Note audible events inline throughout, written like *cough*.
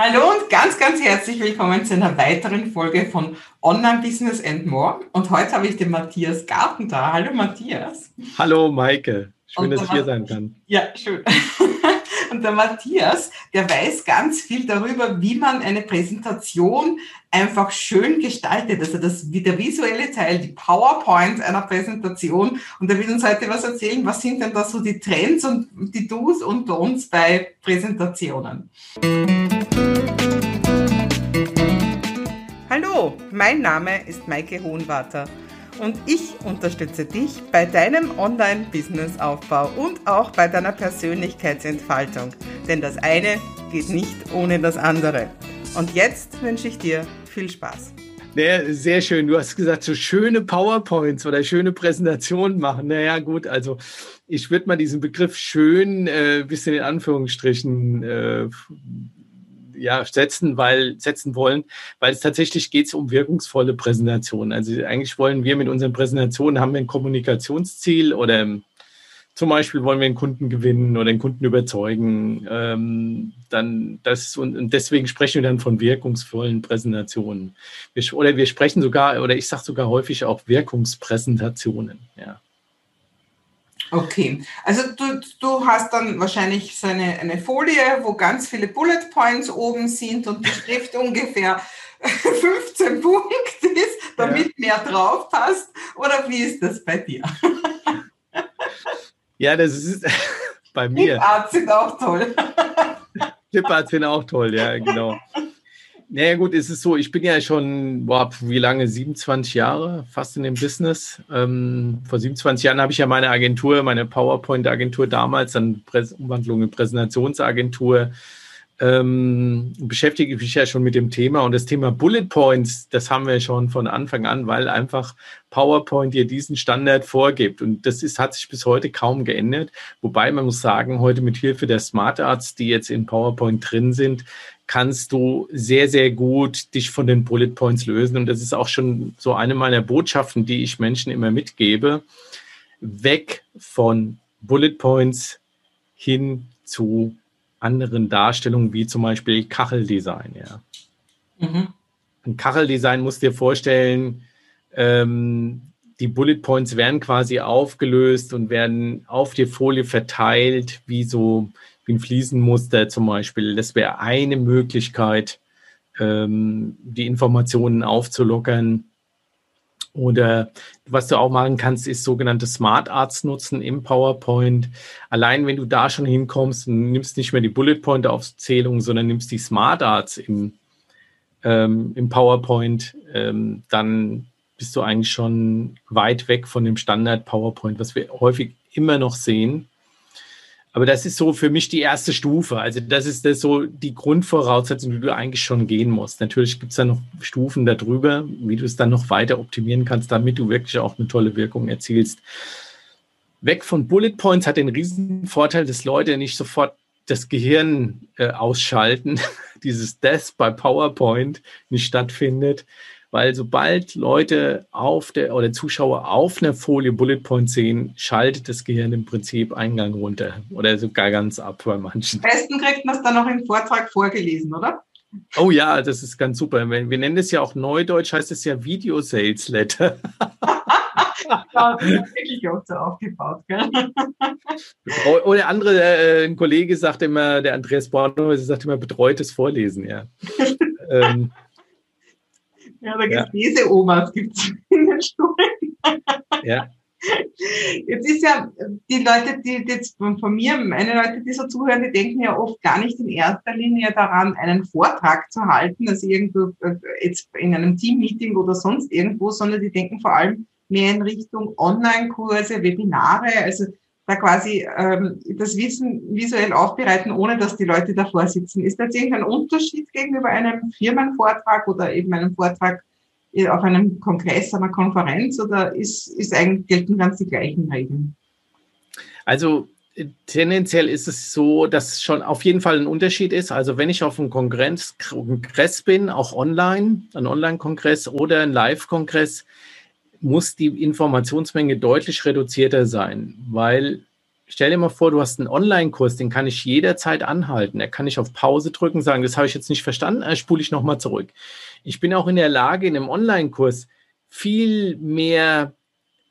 Hallo und ganz, ganz herzlich willkommen zu einer weiteren Folge von Online Business and More. Und heute habe ich den Matthias Garten da. Hallo Matthias. Hallo Maike. Schön, dass ich hier sein kann. Ja, schön. *laughs* Und der Matthias, der weiß ganz viel darüber, wie man eine Präsentation einfach schön gestaltet. Also das, wie der visuelle Teil, die PowerPoint einer Präsentation. Und er will uns heute was erzählen. Was sind denn da so die Trends und die Do's und Don'ts bei Präsentationen? Hallo, mein Name ist Maike Hohenwarter und ich unterstütze dich bei deinem Online-Business-Aufbau und auch bei deiner Persönlichkeitsentfaltung. Denn das eine geht nicht ohne das andere. Und jetzt wünsche ich dir viel Spaß. Naja, sehr schön. Du hast gesagt, so schöne PowerPoints oder schöne Präsentationen machen. Naja, gut, also ich würde mal diesen Begriff schön äh, bisschen in Anführungsstrichen äh, ja, setzen, weil, setzen wollen, weil es tatsächlich geht um wirkungsvolle Präsentationen. Also eigentlich wollen wir mit unseren Präsentationen haben wir ein Kommunikationsziel oder zum Beispiel wollen wir einen Kunden gewinnen oder einen Kunden überzeugen. Ähm, dann das und, und, deswegen sprechen wir dann von wirkungsvollen Präsentationen. Wir, oder wir sprechen sogar, oder ich sage sogar häufig auch Wirkungspräsentationen. Ja. Okay, also du, du hast dann wahrscheinlich so eine, eine Folie, wo ganz viele Bullet Points oben sind und die Schrift *laughs* ungefähr *laughs* 15 Punkte ist, damit ja. mehr drauf passt. Oder wie ist das bei dir? *laughs* Ja, das ist bei mir. Fliparts sind auch toll. Fliparts sind auch toll, ja, genau. Naja, gut, es ist so, ich bin ja schon, boah, wie lange? 27 Jahre fast in dem Business. Ähm, vor 27 Jahren habe ich ja meine Agentur, meine PowerPoint-Agentur damals, dann Präs Umwandlung in Präsentationsagentur, ähm, beschäftige ich mich ja schon mit dem Thema. Und das Thema Bullet Points, das haben wir schon von Anfang an, weil einfach PowerPoint dir diesen Standard vorgibt. Und das ist, hat sich bis heute kaum geändert. Wobei man muss sagen, heute mit Hilfe der Smart Arts, die jetzt in PowerPoint drin sind, kannst du sehr, sehr gut dich von den Bullet Points lösen. Und das ist auch schon so eine meiner Botschaften, die ich Menschen immer mitgebe. Weg von Bullet Points hin zu anderen Darstellungen, wie zum Beispiel Kacheldesign. Ja. Mhm. Ein Kacheldesign musst du dir vorstellen, ähm, die Bullet Points werden quasi aufgelöst und werden auf die Folie verteilt, wie so ein Fliesenmuster zum Beispiel. Das wäre eine Möglichkeit, ähm, die Informationen aufzulockern. Oder was du auch machen kannst, ist sogenannte Smart Arts nutzen im PowerPoint. Allein wenn du da schon hinkommst und nimmst nicht mehr die Bullet Point Aufzählung, sondern nimmst die Smart Arts im, ähm, im PowerPoint, ähm, dann bist du eigentlich schon weit weg von dem Standard PowerPoint, was wir häufig immer noch sehen. Aber das ist so für mich die erste Stufe. Also das ist das so die Grundvoraussetzung, die du eigentlich schon gehen musst. Natürlich gibt es da noch Stufen darüber, wie du es dann noch weiter optimieren kannst, damit du wirklich auch eine tolle Wirkung erzielst. Weg von Bullet Points hat den riesen Vorteil, dass Leute nicht sofort das Gehirn äh, ausschalten, *laughs* dieses Death bei PowerPoint nicht stattfindet, weil sobald Leute auf der oder Zuschauer auf einer Folie Bullet Point sehen, schaltet das Gehirn im Prinzip Eingang runter oder sogar ganz ab bei manchen. Am besten kriegt man es dann noch im Vortrag vorgelesen, oder? Oh ja, das ist ganz super. Wir nennen es ja auch Neudeutsch, heißt es ja Video Sales Letter. *laughs* ja, das ist wirklich auch so aufgebaut. Gell? Oder andere, äh, ein Kollege sagt immer, der Andreas Bornhäuser sagt immer betreutes Vorlesen, ja. *laughs* ähm, ja, da gibt es. Leseomas, gibt es in den Schulen. Ja. Jetzt ist ja, die Leute, die jetzt von mir, meine Leute, die so zuhören, die denken ja oft gar nicht in erster Linie daran, einen Vortrag zu halten, also irgendwo äh, jetzt in einem Teammeeting oder sonst irgendwo, sondern die denken vor allem mehr in Richtung Online-Kurse, Webinare, also da quasi ähm, das Wissen visuell aufbereiten, ohne dass die Leute davor sitzen. Ist das irgendein Unterschied gegenüber einem Firmenvortrag oder eben einem Vortrag auf einem Kongress, einer Konferenz oder ist, ist eigentlich, gelten ganz die gleichen Regeln? Also tendenziell ist es so, dass schon auf jeden Fall ein Unterschied ist. Also wenn ich auf einem Kongress, Kongress bin, auch online, ein Online-Kongress oder ein Live-Kongress, muss die Informationsmenge deutlich reduzierter sein, weil stell dir mal vor, du hast einen Online-Kurs, den kann ich jederzeit anhalten. Da kann ich auf Pause drücken, sagen, das habe ich jetzt nicht verstanden, dann spule ich nochmal zurück. Ich bin auch in der Lage, in einem Online-Kurs viel mehr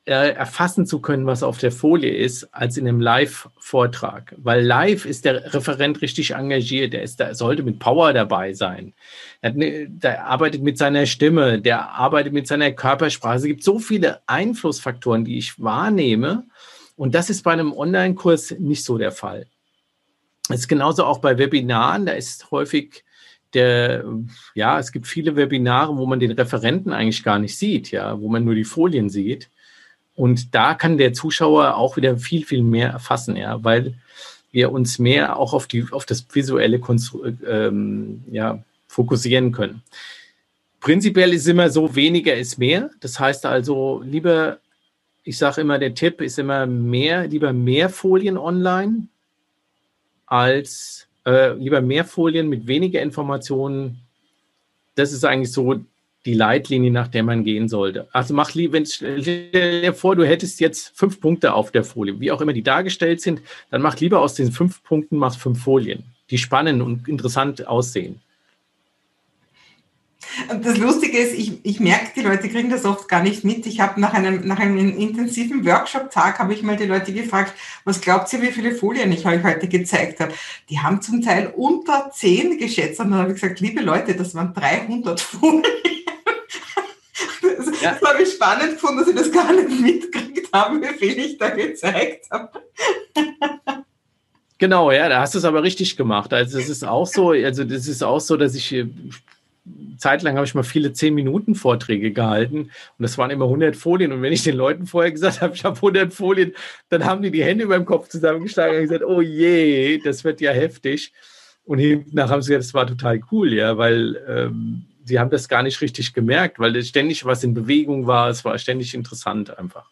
äh, erfassen zu können, was auf der Folie ist, als in einem Live-Vortrag. Weil live ist der Referent richtig engagiert, der ist, der sollte mit Power dabei sein. Ne, der arbeitet mit seiner Stimme, der arbeitet mit seiner Körpersprache. Es gibt so viele Einflussfaktoren, die ich wahrnehme. Und das ist bei einem Online-Kurs nicht so der Fall. Es ist genauso auch bei Webinaren. Da ist häufig der, ja, es gibt viele Webinare, wo man den Referenten eigentlich gar nicht sieht, ja, wo man nur die Folien sieht. Und da kann der Zuschauer auch wieder viel, viel mehr erfassen, ja, weil wir uns mehr auch auf, die, auf das visuelle Konstru ähm, ja, fokussieren können. Prinzipiell ist immer so, weniger ist mehr. Das heißt also, lieber, ich sage immer, der Tipp ist immer mehr, lieber mehr Folien online als äh, lieber mehr Folien mit weniger Informationen. Das ist eigentlich so die Leitlinie, nach der man gehen sollte. Also mach lieber, wenn stell dir vor, du hättest jetzt fünf Punkte auf der Folie, wie auch immer die dargestellt sind, dann mach lieber aus diesen fünf Punkten mach fünf Folien, die spannend und interessant aussehen. Das Lustige ist, ich, ich merke, die Leute kriegen das oft gar nicht mit. Ich habe nach einem, nach einem intensiven Workshop-Tag habe ich mal die Leute gefragt, was glaubt ihr, wie viele Folien ich euch heute gezeigt habe? Die haben zum Teil unter zehn geschätzt und dann habe ich gesagt, liebe Leute, das waren 300 *laughs* Folien. Das, ja. das habe ich spannend gefunden, dass ich das gar nicht mitgekriegt habe, wie viel ich da gezeigt habe. Genau, ja, da hast du es aber richtig gemacht. Also es ist auch so, also das ist auch so, dass ich äh, zeitlang habe ich mal viele 10-Minuten-Vorträge gehalten und das waren immer 100 Folien. Und wenn ich den Leuten vorher gesagt habe, ich habe 100 Folien, dann haben die die Hände über dem Kopf zusammengeschlagen und gesagt, oh je, das wird ja heftig. Und hinten haben sie gesagt, das war total cool, ja, weil ähm, sie haben das gar nicht richtig gemerkt, weil ständig was in Bewegung war. Es war ständig interessant einfach.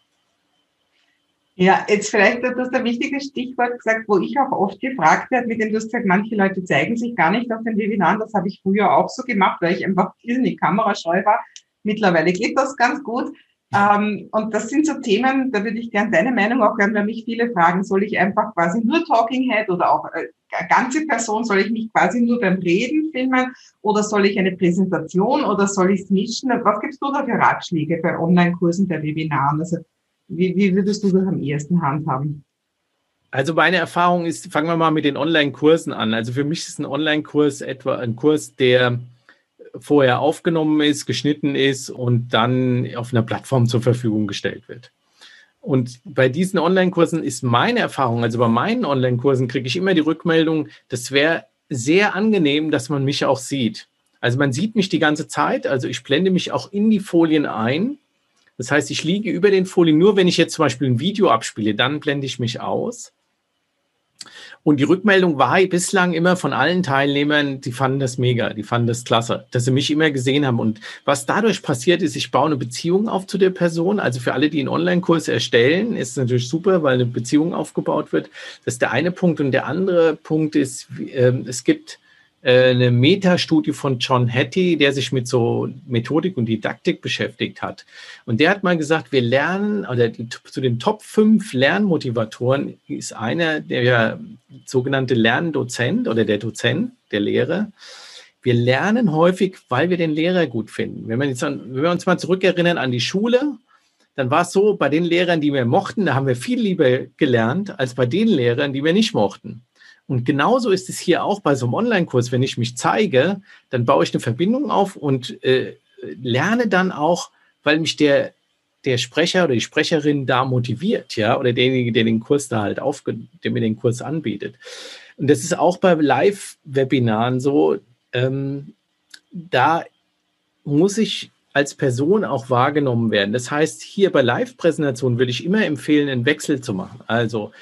Ja, jetzt vielleicht, du hast ein wichtiges Stichwort gesagt, wo ich auch oft gefragt werde, mit dem du hast gesagt, manche Leute zeigen sich gar nicht auf den Webinaren. Das habe ich früher auch so gemacht, weil ich einfach irrsinnig kamerascheu war. Mittlerweile geht das ganz gut. Ähm, *laughs* und das sind so Themen, da würde ich gerne deine Meinung auch hören, weil mich viele fragen, soll ich einfach quasi nur Talking Head oder auch äh, ganze Person, soll ich mich quasi nur beim Reden filmen oder soll ich eine Präsentation oder soll ich es mischen? Was gibst du da für Ratschläge bei Online-Kursen, bei Webinaren? Also wie, wie würdest du das am ehesten handhaben? Also meine Erfahrung ist, fangen wir mal mit den Online-Kursen an. Also für mich ist ein Online-Kurs etwa ein Kurs, der vorher aufgenommen ist, geschnitten ist und dann auf einer Plattform zur Verfügung gestellt wird. Und bei diesen Online-Kursen ist meine Erfahrung, also bei meinen Online-Kursen kriege ich immer die Rückmeldung, das wäre sehr angenehm, dass man mich auch sieht. Also man sieht mich die ganze Zeit, also ich blende mich auch in die Folien ein das heißt, ich liege über den Folien, nur wenn ich jetzt zum Beispiel ein Video abspiele, dann blende ich mich aus. Und die Rückmeldung war bislang immer von allen Teilnehmern, die fanden das mega, die fanden das klasse, dass sie mich immer gesehen haben. Und was dadurch passiert ist, ich baue eine Beziehung auf zu der Person. Also für alle, die einen Online-Kurs erstellen, ist natürlich super, weil eine Beziehung aufgebaut wird. Das ist der eine Punkt. Und der andere Punkt ist, ähm, es gibt eine Metastudie von John Hattie, der sich mit so Methodik und Didaktik beschäftigt hat. Und der hat mal gesagt, wir lernen, oder zu den Top 5 Lernmotivatoren ist einer der sogenannte Lerndozent oder der Dozent, der Lehrer. Wir lernen häufig, weil wir den Lehrer gut finden. Wenn, man jetzt an, wenn wir uns mal zurückerinnern an die Schule, dann war es so, bei den Lehrern, die wir mochten, da haben wir viel lieber gelernt, als bei den Lehrern, die wir nicht mochten. Und genauso ist es hier auch bei so einem Online-Kurs. Wenn ich mich zeige, dann baue ich eine Verbindung auf und äh, lerne dann auch, weil mich der, der Sprecher oder die Sprecherin da motiviert, ja, oder derjenige, der den Kurs da halt auf, der mir den Kurs anbietet. Und das ist auch bei Live-Webinaren so, ähm, da muss ich als Person auch wahrgenommen werden. Das heißt, hier bei Live-Präsentationen würde ich immer empfehlen, einen Wechsel zu machen. Also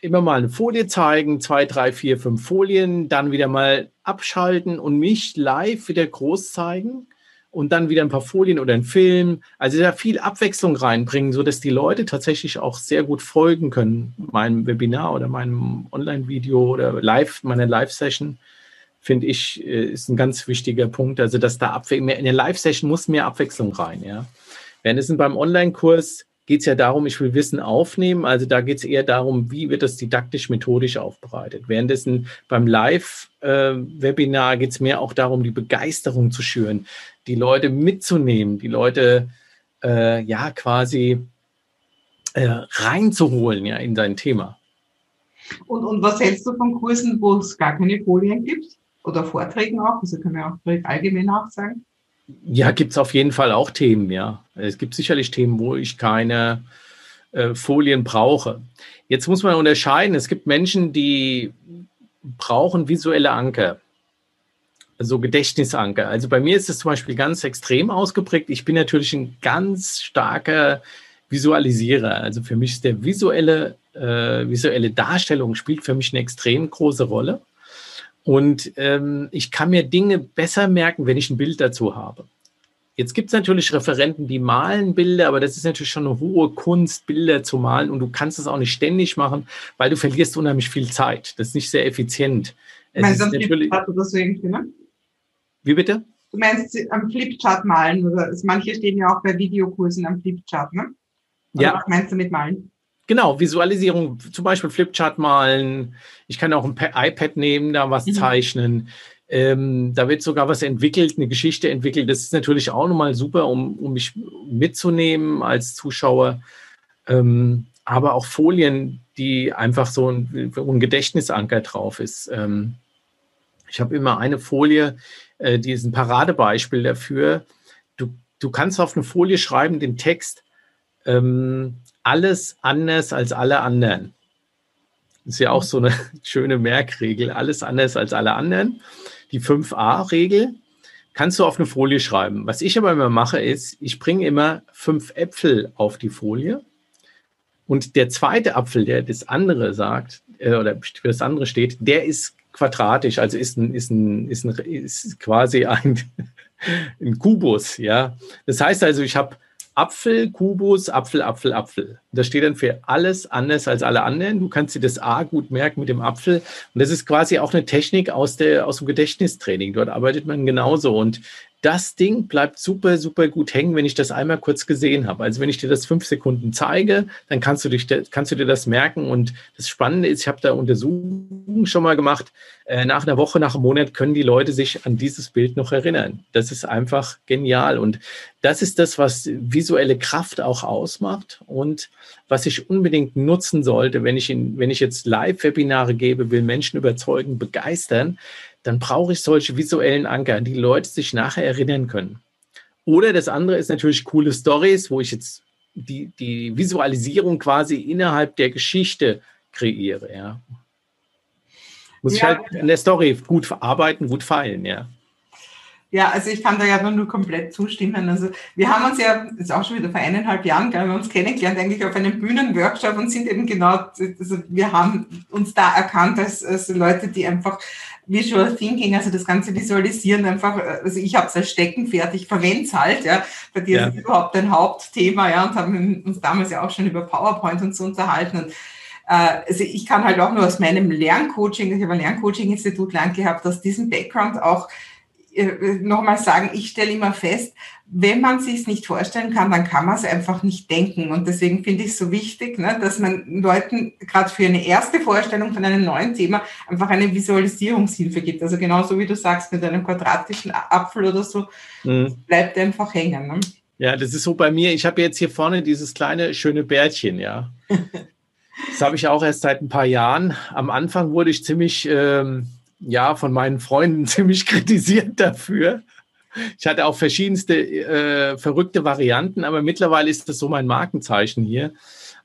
immer mal eine Folie zeigen, zwei, drei, vier, fünf Folien, dann wieder mal abschalten und mich live wieder groß zeigen und dann wieder ein paar Folien oder einen Film. Also da viel Abwechslung reinbringen, sodass die Leute tatsächlich auch sehr gut folgen können. Meinem Webinar oder meinem Online-Video oder live, meiner Live-Session, finde ich, äh, ist ein ganz wichtiger Punkt. Also, dass da Abwechslung, in der Live-Session muss mehr Abwechslung rein, ja. Während es beim Online-Kurs geht es ja darum, ich will Wissen aufnehmen. Also da geht es eher darum, wie wird das didaktisch-methodisch aufbereitet. Währenddessen beim Live-Webinar geht es mehr auch darum, die Begeisterung zu schüren, die Leute mitzunehmen, die Leute äh, ja quasi äh, reinzuholen ja, in dein Thema. Und, und was hältst du von Kursen, wo es gar keine Folien gibt? Oder Vorträgen auch? Also kann man auch allgemein auch sagen. Ja, gibt es auf jeden Fall auch Themen, ja. Es gibt sicherlich Themen, wo ich keine äh, Folien brauche. Jetzt muss man unterscheiden. Es gibt Menschen, die brauchen visuelle Anker, also Gedächtnisanker. Also bei mir ist es zum Beispiel ganz extrem ausgeprägt. Ich bin natürlich ein ganz starker Visualisierer. Also für mich ist der visuelle, äh, visuelle Darstellung spielt für mich eine extrem große Rolle. Und ähm, ich kann mir Dinge besser merken, wenn ich ein Bild dazu habe. Jetzt gibt es natürlich Referenten, die malen Bilder, aber das ist natürlich schon eine hohe Kunst, Bilder zu malen. Und du kannst es auch nicht ständig machen, weil du verlierst unheimlich viel Zeit. Das ist nicht sehr effizient. Es meinst Flipchart oder so irgendwie, ne? Wie bitte? Du meinst am Flipchart malen oder manche stehen ja auch bei Videokursen am Flipchart, ne? Oder ja. Was meinst du mit malen? Genau, Visualisierung, zum Beispiel Flipchart malen. Ich kann auch ein iPad nehmen, da was mhm. zeichnen. Ähm, da wird sogar was entwickelt, eine Geschichte entwickelt. Das ist natürlich auch nochmal super, um, um mich mitzunehmen als Zuschauer. Ähm, aber auch Folien, die einfach so ein, ein Gedächtnisanker drauf ist. Ähm, ich habe immer eine Folie, äh, die ist ein Paradebeispiel dafür. Du, du kannst auf eine Folie schreiben, den Text, ähm, alles anders als alle anderen. Das ist ja auch so eine *laughs* schöne Merkregel. Alles anders als alle anderen. Die 5a-Regel kannst du auf eine Folie schreiben. Was ich aber immer mache, ist, ich bringe immer fünf Äpfel auf die Folie. Und der zweite Apfel, der das andere sagt, äh, oder für das andere steht, der ist quadratisch, also ist, ein, ist, ein, ist, ein, ist quasi ein, *laughs* ein Kubus. Ja? Das heißt also, ich habe Apfel, Kubus, Apfel, Apfel, Apfel. Das steht dann für alles anders als alle anderen. Du kannst dir das A gut merken mit dem Apfel. Und das ist quasi auch eine Technik aus, der, aus dem Gedächtnistraining. Dort arbeitet man genauso. Und das Ding bleibt super, super gut hängen, wenn ich das einmal kurz gesehen habe. Also wenn ich dir das fünf Sekunden zeige, dann kannst du, dich, kannst du dir das merken. Und das Spannende ist, ich habe da Untersuchungen schon mal gemacht. Äh, nach einer Woche, nach einem Monat können die Leute sich an dieses Bild noch erinnern. Das ist einfach genial. Und das ist das, was visuelle Kraft auch ausmacht und was ich unbedingt nutzen sollte, wenn ich, in, wenn ich jetzt Live-Webinare gebe, will Menschen überzeugen, begeistern dann brauche ich solche visuellen Anker, an die Leute sich nachher erinnern können. Oder das andere ist natürlich coole Stories, wo ich jetzt die, die Visualisierung quasi innerhalb der Geschichte kreiere. Ja. Muss ja. ich halt in der Story gut verarbeiten, gut feilen, ja. Ja, also ich kann da ja nur komplett zustimmen. Also wir haben uns ja, das ist auch schon wieder vor eineinhalb Jahren, wir haben uns kennengelernt eigentlich auf einem Bühnenworkshop und sind eben genau, also wir haben uns da erkannt als, als Leute, die einfach Visual Thinking, also das ganze Visualisieren einfach, also ich habe es als Steckenpferd, ich verwende es halt, ja. Bei dir ja. ist es überhaupt ein Hauptthema, ja, und haben uns damals ja auch schon über PowerPoint und so unterhalten. Und äh, also ich kann halt auch nur aus meinem Lerncoaching, ich habe ein Lerncoaching-Institut lang gehabt, aus diesem Background auch nochmal sagen, ich stelle immer fest, wenn man sich es nicht vorstellen kann, dann kann man es einfach nicht denken. Und deswegen finde ich es so wichtig, ne, dass man Leuten gerade für eine erste Vorstellung von einem neuen Thema einfach eine Visualisierungshilfe gibt. Also genauso wie du sagst, mit einem quadratischen Apfel oder so, mhm. bleibt einfach hängen. Ne? Ja, das ist so bei mir. Ich habe jetzt hier vorne dieses kleine schöne Bärtchen, ja. *laughs* Das habe ich auch erst seit ein paar Jahren. Am Anfang wurde ich ziemlich ähm, ja, von meinen Freunden *laughs* ziemlich kritisiert dafür. Ich hatte auch verschiedenste äh, verrückte Varianten, aber mittlerweile ist das so mein Markenzeichen hier.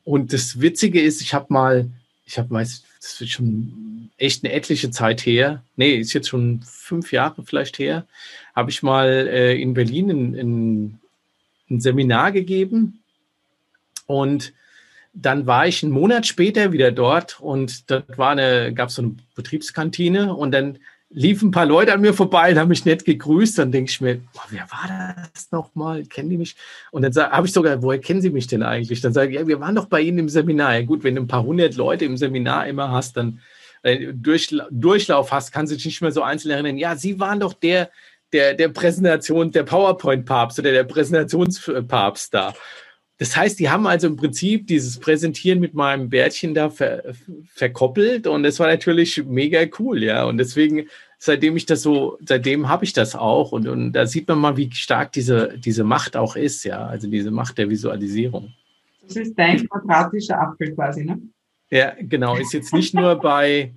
Und das Witzige ist, ich habe mal, ich habe meist, das wird schon echt eine etliche Zeit her, nee, ist jetzt schon fünf Jahre vielleicht her, habe ich mal äh, in Berlin ein, ein, ein Seminar gegeben und dann war ich einen Monat später wieder dort und dort war eine, gab es so eine Betriebskantine und dann liefen ein paar Leute an mir vorbei und haben mich nett gegrüßt. Dann denke ich mir, oh, wer war das nochmal? Kennen die mich? Und dann habe ich sogar, woher kennen Sie mich denn eigentlich? Dann sage ich, ja, wir waren doch bei Ihnen im Seminar. Ja gut, wenn du ein paar hundert Leute im Seminar immer hast, dann äh, durch, Durchlauf hast, kannst du dich nicht mehr so einzeln erinnern. Ja, Sie waren doch der, der, der Präsentation, der PowerPoint-Papst oder der Präsentationspapst da. Das heißt, die haben also im Prinzip dieses Präsentieren mit meinem Bärtchen da ver, verkoppelt und das war natürlich mega cool, ja. Und deswegen, seitdem ich das so, seitdem habe ich das auch und, und da sieht man mal, wie stark diese, diese Macht auch ist, ja. Also diese Macht der Visualisierung. Das ist dein quadratischer Apfel quasi, ne? Ja, genau. Ist jetzt nicht nur bei,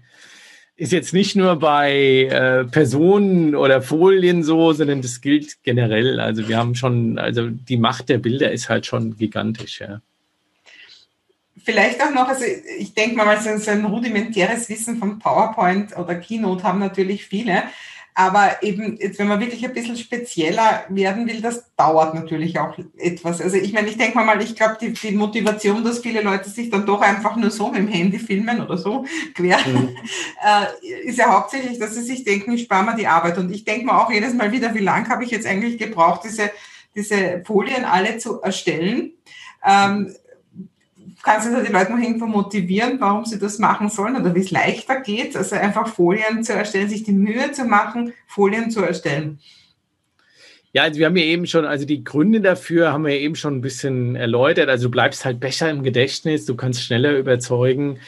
ist jetzt nicht nur bei äh, Personen oder Folien so, sondern das gilt generell. Also wir haben schon, also die Macht der Bilder ist halt schon gigantisch, ja. Vielleicht auch noch, also ich denke mal, so ein rudimentäres Wissen von PowerPoint oder Keynote haben natürlich viele. Aber eben, jetzt, wenn man wirklich ein bisschen spezieller werden will, das dauert natürlich auch etwas. Also ich meine, ich denke mal, ich glaube, die, die, Motivation, dass viele Leute sich dann doch einfach nur so mit dem Handy filmen oder so quer, mhm. *laughs* äh, ist ja hauptsächlich, dass sie sich denken, ich spare mir die Arbeit. Und ich denke mir auch jedes Mal wieder, wie lange habe ich jetzt eigentlich gebraucht, diese, diese Folien alle zu erstellen. Ähm, kannst du die Leute noch irgendwo motivieren, warum sie das machen sollen oder wie es leichter geht. Also einfach Folien zu erstellen, sich die Mühe zu machen, Folien zu erstellen. Ja, also wir haben ja eben schon, also die Gründe dafür haben wir eben schon ein bisschen erläutert. Also du bleibst halt besser im Gedächtnis, du kannst schneller überzeugen,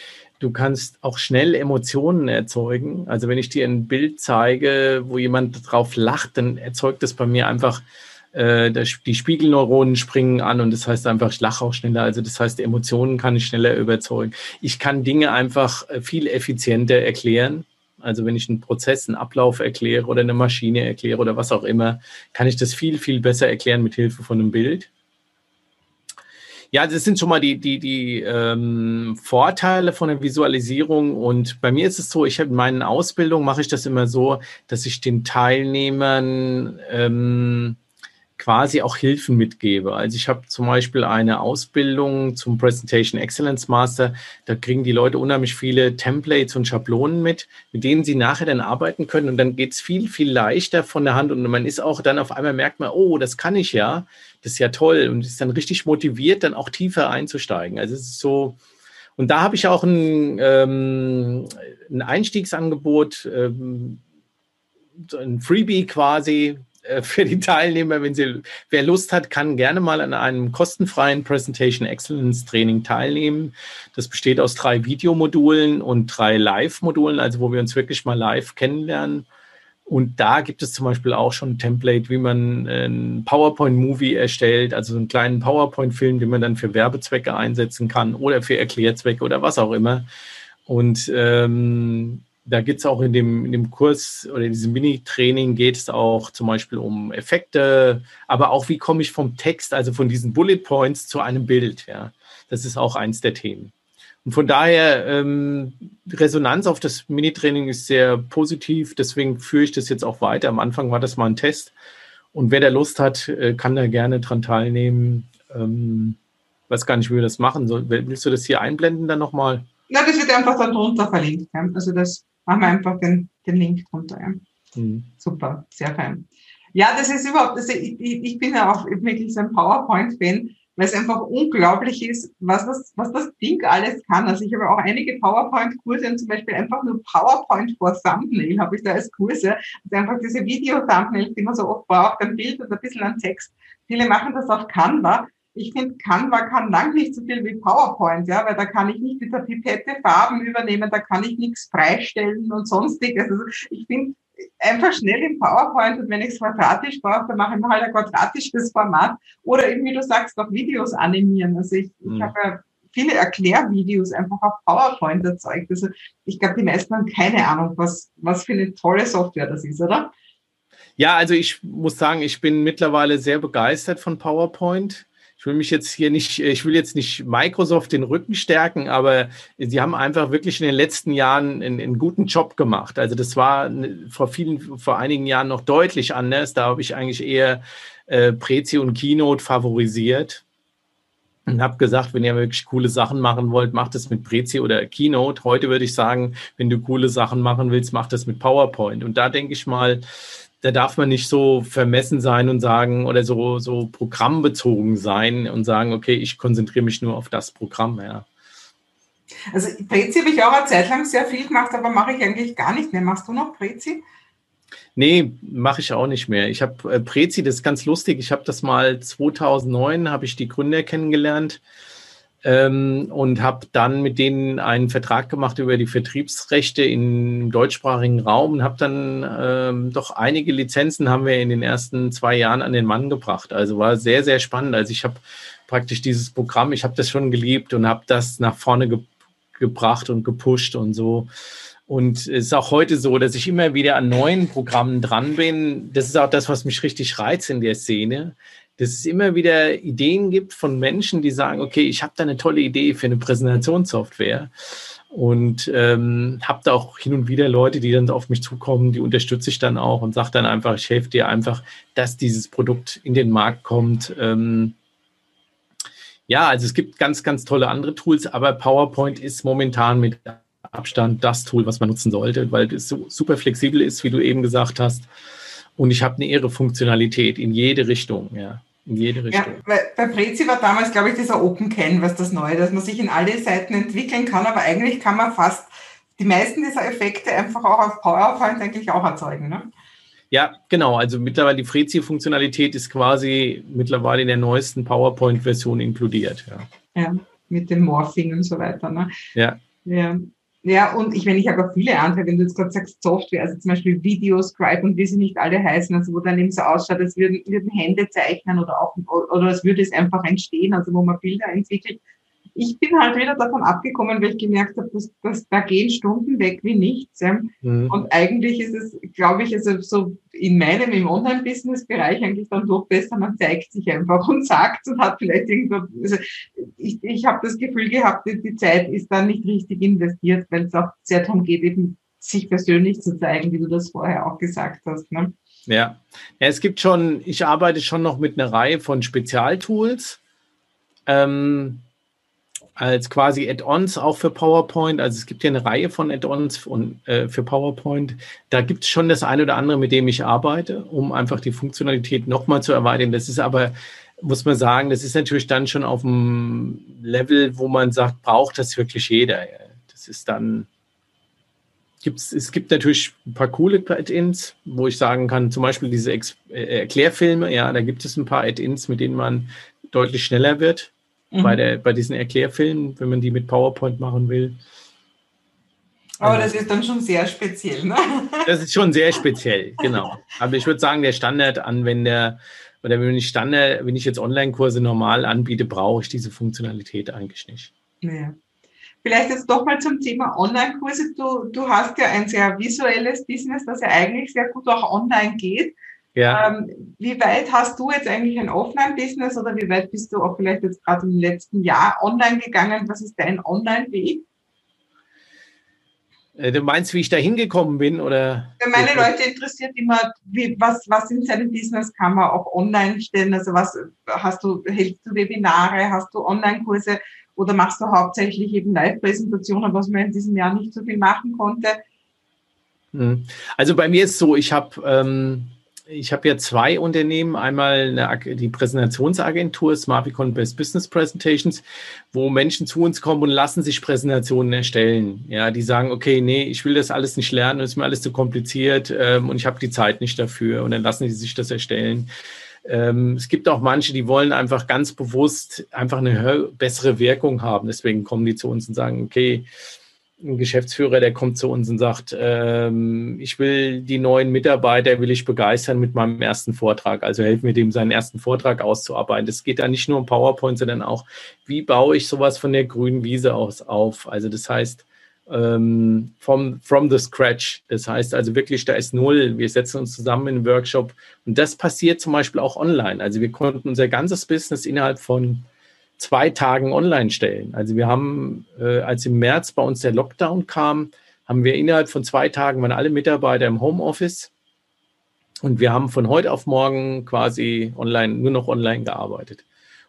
du kannst auch schnell Emotionen erzeugen. Also wenn ich dir ein Bild zeige, wo jemand drauf lacht, dann erzeugt das bei mir einfach äh, die Spiegelneuronen springen an und das heißt einfach, ich lache auch schneller. Also das heißt, Emotionen kann ich schneller überzeugen. Ich kann Dinge einfach äh, viel effizienter erklären. Also wenn ich einen Prozess, einen Ablauf erkläre oder eine Maschine erkläre oder was auch immer, kann ich das viel, viel besser erklären mit Hilfe von einem Bild. Ja, das sind schon mal die, die, die ähm, Vorteile von der Visualisierung. Und bei mir ist es so, ich habe in meinen Ausbildungen mache ich das immer so, dass ich den Teilnehmern ähm, quasi auch Hilfen mitgebe. Also ich habe zum Beispiel eine Ausbildung zum Presentation Excellence Master. Da kriegen die Leute unheimlich viele Templates und Schablonen mit, mit denen sie nachher dann arbeiten können. Und dann geht es viel, viel leichter von der Hand. Und man ist auch dann auf einmal merkt man, oh, das kann ich ja. Das ist ja toll. Und ist dann richtig motiviert, dann auch tiefer einzusteigen. Also es ist so, und da habe ich auch ein, ähm, ein Einstiegsangebot, ähm, ein Freebie quasi, für die Teilnehmer, wenn sie, wer Lust hat, kann gerne mal an einem kostenfreien Presentation Excellence Training teilnehmen. Das besteht aus drei Videomodulen und drei Live-Modulen, also wo wir uns wirklich mal live kennenlernen. Und da gibt es zum Beispiel auch schon ein Template, wie man einen PowerPoint-Movie erstellt, also einen kleinen PowerPoint-Film, den man dann für Werbezwecke einsetzen kann oder für Erklärzwecke oder was auch immer. Und ähm, da geht es auch in dem, in dem Kurs oder in diesem Mini-Training geht es auch zum Beispiel um Effekte, aber auch wie komme ich vom Text, also von diesen Bullet Points zu einem Bild. Ja, das ist auch eins der Themen. Und von daher, ähm, Resonanz auf das Mini-Training ist sehr positiv, deswegen führe ich das jetzt auch weiter. Am Anfang war das mal ein Test. Und wer da Lust hat, äh, kann da gerne dran teilnehmen. Ähm, weiß gar nicht, wie wir das machen. Willst du das hier einblenden dann nochmal? Ja, das wird einfach dann drunter verlinkt. Also das machen wir einfach den, den Link drunter. Ja. Mhm. Super, sehr fein. Ja, das ist überhaupt, also ich, ich bin ja auch wirklich so ein PowerPoint-Fan, weil es einfach unglaublich ist, was das, was das Ding alles kann. Also ich habe auch einige PowerPoint-Kurse und zum Beispiel einfach nur PowerPoint vor Thumbnail habe ich da als Kurse. Also einfach diese Video-Thumbnails, die man so oft braucht, ein Bild und ein bisschen an Text. Viele machen das auf Canva ich finde, Canva kann lang nicht so viel wie PowerPoint, ja, weil da kann ich nicht mit der Pipette Farben übernehmen, da kann ich nichts freistellen und sonstiges. Also ich finde einfach schnell im PowerPoint und wenn ich es quadratisch brauche, dann mache ich mal halt ein quadratisches Format oder eben, wie du sagst, auch Videos animieren. Also ich, mhm. ich habe ja viele Erklärvideos einfach auf PowerPoint erzeugt. Also ich glaube, die meisten haben keine Ahnung, was, was für eine tolle Software das ist, oder? Ja, also ich muss sagen, ich bin mittlerweile sehr begeistert von PowerPoint ich will mich jetzt hier nicht, ich will jetzt nicht Microsoft den Rücken stärken, aber sie haben einfach wirklich in den letzten Jahren einen, einen guten Job gemacht. Also das war vor vielen, vor einigen Jahren noch deutlich anders. Da habe ich eigentlich eher äh, Prezi und Keynote favorisiert und habe gesagt, wenn ihr wirklich coole Sachen machen wollt, macht es mit Prezi oder Keynote. Heute würde ich sagen, wenn du coole Sachen machen willst, mach das mit PowerPoint. Und da denke ich mal, da darf man nicht so vermessen sein und sagen oder so, so programmbezogen sein und sagen, okay, ich konzentriere mich nur auf das Programm, ja. Also Prezi habe ich auch eine Zeit lang sehr viel gemacht, aber mache ich eigentlich gar nicht mehr. Machst du noch Prezi? Nee, mache ich auch nicht mehr. Ich habe äh, Prezi, das ist ganz lustig. Ich habe das mal 2009, habe ich die Gründer kennengelernt ähm, und habe dann mit denen einen Vertrag gemacht über die Vertriebsrechte im deutschsprachigen Raum und habe dann ähm, doch einige Lizenzen haben wir in den ersten zwei Jahren an den Mann gebracht. Also war sehr, sehr spannend. Also ich habe praktisch dieses Programm, ich habe das schon geliebt und habe das nach vorne ge gebracht und gepusht und so. Und es ist auch heute so, dass ich immer wieder an neuen Programmen dran bin. Das ist auch das, was mich richtig reizt in der Szene, dass es immer wieder Ideen gibt von Menschen, die sagen, okay, ich habe da eine tolle Idee für eine Präsentationssoftware und ähm, habe da auch hin und wieder Leute, die dann auf mich zukommen, die unterstütze ich dann auch und sage dann einfach, ich helfe dir einfach, dass dieses Produkt in den Markt kommt. Ähm, ja, also es gibt ganz, ganz tolle andere Tools, aber PowerPoint ist momentan mit Abstand das Tool, was man nutzen sollte, weil es so super flexibel ist, wie du eben gesagt hast. Und ich habe eine irre Funktionalität in jede Richtung, ja. In jede Richtung. Ja, bei, bei Prezi war damals, glaube ich, dieser Open Canvas das Neue, dass man sich in alle Seiten entwickeln kann, aber eigentlich kann man fast die meisten dieser Effekte einfach auch auf PowerPoint eigentlich auch erzeugen. Ne? Ja, genau. Also mittlerweile die Frezi-Funktionalität ist quasi mittlerweile in der neuesten PowerPoint-Version inkludiert. Ja. ja, mit dem Morphing und so weiter. Ne? Ja. ja. Ja, und ich meine, ich auch viele andere, wenn du jetzt gerade sagst Software, also zum Beispiel Videoscribe und wie sie nicht alle heißen, also wo dann eben so ausschaut, als würden, würden Hände zeichnen oder auch, oder als würde es einfach entstehen, also wo man Bilder entwickelt ich bin halt wieder davon abgekommen, weil ich gemerkt habe, dass, dass da gehen Stunden weg wie nichts. Ja. Mhm. Und eigentlich ist es, glaube ich, also so in meinem, im Online-Business-Bereich eigentlich dann doch besser, man zeigt sich einfach und *laughs* sagt und hat vielleicht irgendwo, also ich, ich habe das Gefühl gehabt, die Zeit ist dann nicht richtig investiert, weil es auch sehr darum geht, eben sich persönlich zu zeigen, wie du das vorher auch gesagt hast. Ne? Ja. ja, es gibt schon, ich arbeite schon noch mit einer Reihe von Spezialtools. Ähm, als quasi Add-ons auch für PowerPoint. Also es gibt ja eine Reihe von Add-ons äh, für PowerPoint. Da gibt es schon das eine oder andere, mit dem ich arbeite, um einfach die Funktionalität nochmal zu erweitern. Das ist aber, muss man sagen, das ist natürlich dann schon auf dem Level, wo man sagt, braucht das wirklich jeder. Das ist dann, gibt's, es gibt natürlich ein paar coole Add-ins, wo ich sagen kann, zum Beispiel diese Ex äh, Erklärfilme, ja, da gibt es ein paar Add-ins, mit denen man deutlich schneller wird mhm. bei, der, bei diesen Erklärfilmen, wenn man die mit PowerPoint machen will. Aber das ist dann schon sehr speziell, ne? *laughs* Das ist schon sehr speziell, genau. Aber ich würde sagen, der Standardanwender oder wenn ich Standard, wenn ich jetzt Online-Kurse normal anbiete, brauche ich diese Funktionalität eigentlich nicht. Ja. Vielleicht jetzt doch mal zum Thema Online-Kurse. Du, du hast ja ein sehr visuelles Business, das ja eigentlich sehr gut auch online geht. Ja. Ähm, wie weit hast du jetzt eigentlich ein Offline-Business oder wie weit bist du auch vielleicht jetzt gerade im letzten Jahr online gegangen? Was ist dein Online-Weg? Äh, du meinst, wie ich da hingekommen bin? Oder? Für meine Leute interessiert immer, wie, was, was in seinem Business kann man auch online stellen? Also was hast du, hältst du Webinare, hast du Online-Kurse oder machst du hauptsächlich eben Live-Präsentationen, was man in diesem Jahr nicht so viel machen konnte? Hm. Also bei mir ist so, ich habe ähm, ich habe ja zwei Unternehmen. Einmal eine, die Präsentationsagentur Smarticon Best Business Presentations, wo Menschen zu uns kommen und lassen sich Präsentationen erstellen. Ja, die sagen, okay, nee, ich will das alles nicht lernen, ist mir alles zu kompliziert ähm, und ich habe die Zeit nicht dafür. Und dann lassen die sich das erstellen. Ähm, es gibt auch manche, die wollen einfach ganz bewusst einfach eine bessere Wirkung haben. Deswegen kommen die zu uns und sagen, okay, ein Geschäftsführer, der kommt zu uns und sagt, ähm, ich will die neuen Mitarbeiter, will ich begeistern mit meinem ersten Vortrag. Also helfen wir dem, seinen ersten Vortrag auszuarbeiten. Es geht da nicht nur um PowerPoint, sondern auch, wie baue ich sowas von der grünen Wiese aus auf? Also das heißt, ähm, from, from the scratch. Das heißt also wirklich, da ist null. Wir setzen uns zusammen in einen Workshop und das passiert zum Beispiel auch online. Also wir konnten unser ganzes Business innerhalb von zwei Tagen online stellen. Also wir haben, äh, als im März bei uns der Lockdown kam, haben wir innerhalb von zwei Tagen waren alle Mitarbeiter im Homeoffice und wir haben von heute auf morgen quasi online, nur noch online gearbeitet.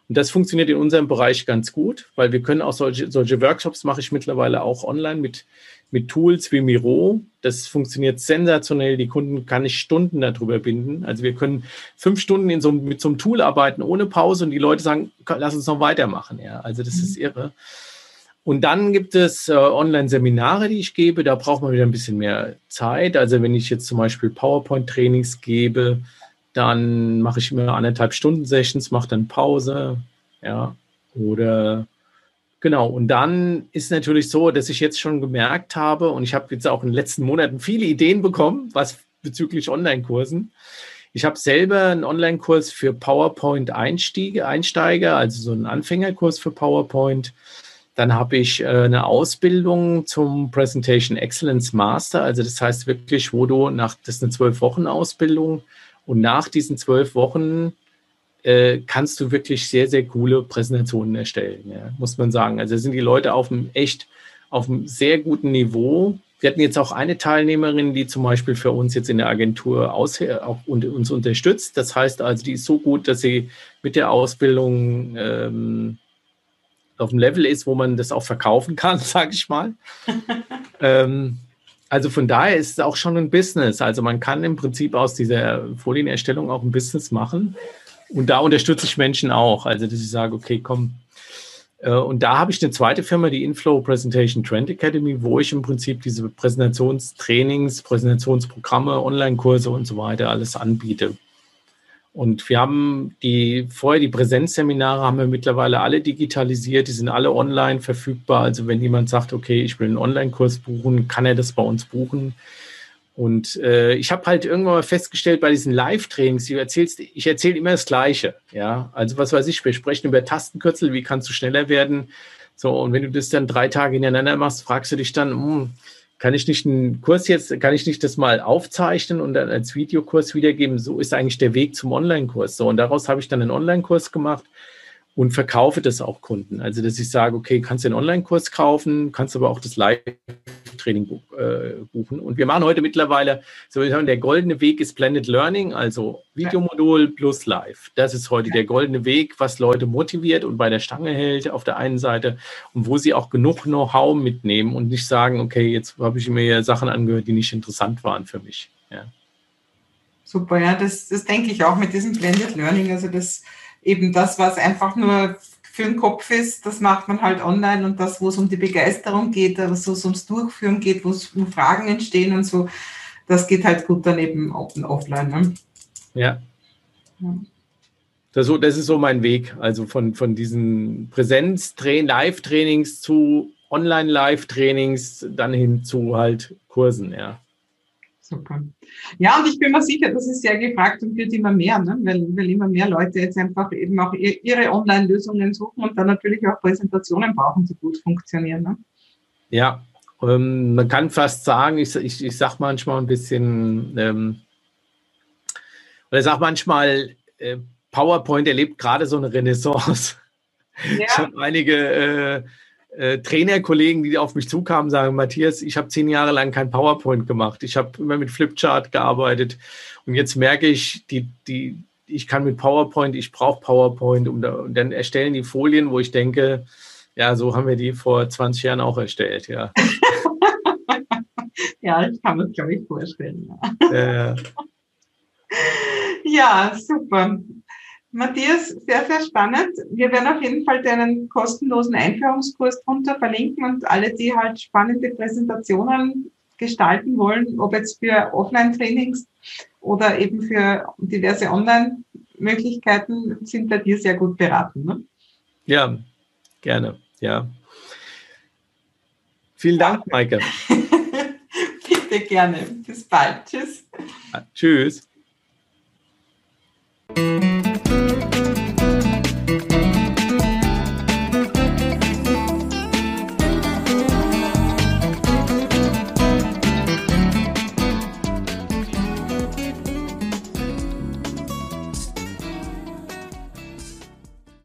Und das funktioniert in unserem Bereich ganz gut, weil wir können auch solche, solche Workshops mache ich mittlerweile auch online mit mit Tools wie Miro. Das funktioniert sensationell. Die Kunden kann ich Stunden darüber binden. Also wir können fünf Stunden in so, mit so einem Tool arbeiten ohne Pause und die Leute sagen, lass uns noch weitermachen. Ja, also das mhm. ist irre. Und dann gibt es äh, Online-Seminare, die ich gebe. Da braucht man wieder ein bisschen mehr Zeit. Also wenn ich jetzt zum Beispiel PowerPoint-Trainings gebe, dann mache ich immer anderthalb Stunden Sessions, mache dann Pause. Ja, oder genau. Und dann ist natürlich so, dass ich jetzt schon gemerkt habe, und ich habe jetzt auch in den letzten Monaten viele Ideen bekommen, was bezüglich Online-Kursen. Ich habe selber einen Online-Kurs für PowerPoint-Einsteiger, also so einen Anfängerkurs für PowerPoint. Dann habe ich äh, eine Ausbildung zum Presentation Excellence Master. Also das heißt wirklich, wo du nach, das ist eine zwölf Wochen Ausbildung und nach diesen zwölf Wochen äh, kannst du wirklich sehr, sehr coole Präsentationen erstellen, ja, muss man sagen. Also sind die Leute auf einem echt, auf einem sehr guten Niveau. Wir hatten jetzt auch eine Teilnehmerin, die zum Beispiel für uns jetzt in der Agentur aus, auch uns unterstützt. Das heißt also, die ist so gut, dass sie mit der Ausbildung ähm, auf dem Level ist, wo man das auch verkaufen kann, *laughs* sage ich mal. *laughs* ähm, also von daher ist es auch schon ein Business. Also man kann im Prinzip aus dieser Folienerstellung auch ein Business machen. Und da unterstütze ich Menschen auch. Also dass ich sage, okay, komm. Äh, und da habe ich eine zweite Firma, die Inflow Presentation Trend Academy, wo ich im Prinzip diese Präsentationstrainings, Präsentationsprogramme, Online-Kurse und so weiter alles anbiete. Und wir haben die, vorher die Präsenzseminare haben wir mittlerweile alle digitalisiert, die sind alle online verfügbar. Also wenn jemand sagt, okay, ich will einen Online-Kurs buchen, kann er das bei uns buchen. Und äh, ich habe halt irgendwann mal festgestellt bei diesen Live-Trainings, du erzählst, ich erzähle immer das Gleiche. Ja, also was weiß ich, wir sprechen über Tastenkürzel, wie kannst du schneller werden? So, und wenn du das dann drei Tage hintereinander machst, fragst du dich dann, hm, kann ich nicht einen Kurs jetzt, kann ich nicht das mal aufzeichnen und dann als Videokurs wiedergeben? So ist eigentlich der Weg zum Online-Kurs. So, und daraus habe ich dann einen Online-Kurs gemacht und verkaufe das auch Kunden. Also, dass ich sage, okay, kannst du den Online-Kurs kaufen, kannst aber auch das Live Training äh, buchen. Und wir machen heute mittlerweile, so wir sagen, der goldene Weg ist Blended Learning, also Videomodul plus Live. Das ist heute der goldene Weg, was Leute motiviert und bei der Stange hält auf der einen Seite und wo sie auch genug Know-how mitnehmen und nicht sagen, okay, jetzt habe ich mir Sachen angehört, die nicht interessant waren für mich. Ja. Super, ja, das, das denke ich auch mit diesem Blended Learning. Also das eben das, was einfach nur für den Kopf ist, das macht man halt online und das, wo es um die Begeisterung geht, wo es ums Durchführen geht, wo es um Fragen entstehen und so, das geht halt gut dann eben offline. Ne? Ja. ja. Das, das ist so mein Weg, also von, von diesen Präsenz-Live-Trainings zu Online-Live-Trainings dann hin zu halt Kursen, ja. Super. Ja, und ich bin mir sicher, das ist sehr gefragt und wird immer mehr, ne? weil, weil immer mehr Leute jetzt einfach eben auch ihre Online-Lösungen suchen und dann natürlich auch Präsentationen brauchen, die gut funktionieren. Ne? Ja, ähm, man kann fast sagen, ich, ich, ich sage manchmal ein bisschen, ähm, oder sage manchmal, äh, PowerPoint erlebt gerade so eine Renaissance. Ja. Ich habe einige äh, äh, Trainerkollegen, die auf mich zukamen, sagen, Matthias, ich habe zehn Jahre lang kein PowerPoint gemacht. Ich habe immer mit Flipchart gearbeitet und jetzt merke ich, die, die, ich kann mit PowerPoint, ich brauche PowerPoint und, und dann erstellen die Folien, wo ich denke, ja, so haben wir die vor 20 Jahren auch erstellt, ja. *laughs* ja, ich kann das, glaube ich, vorstellen. Ja. Äh. ja, super. Matthias, sehr, sehr spannend. Wir werden auf jeden Fall deinen kostenlosen Einführungskurs drunter verlinken und alle, die halt spannende Präsentationen gestalten wollen, ob jetzt für Offline-Trainings oder eben für diverse Online-Möglichkeiten, sind bei dir sehr gut beraten. Ne? Ja, gerne, ja. Vielen Dank, Maike. *laughs* Bitte gerne. Bis bald. Tschüss. Ja, tschüss.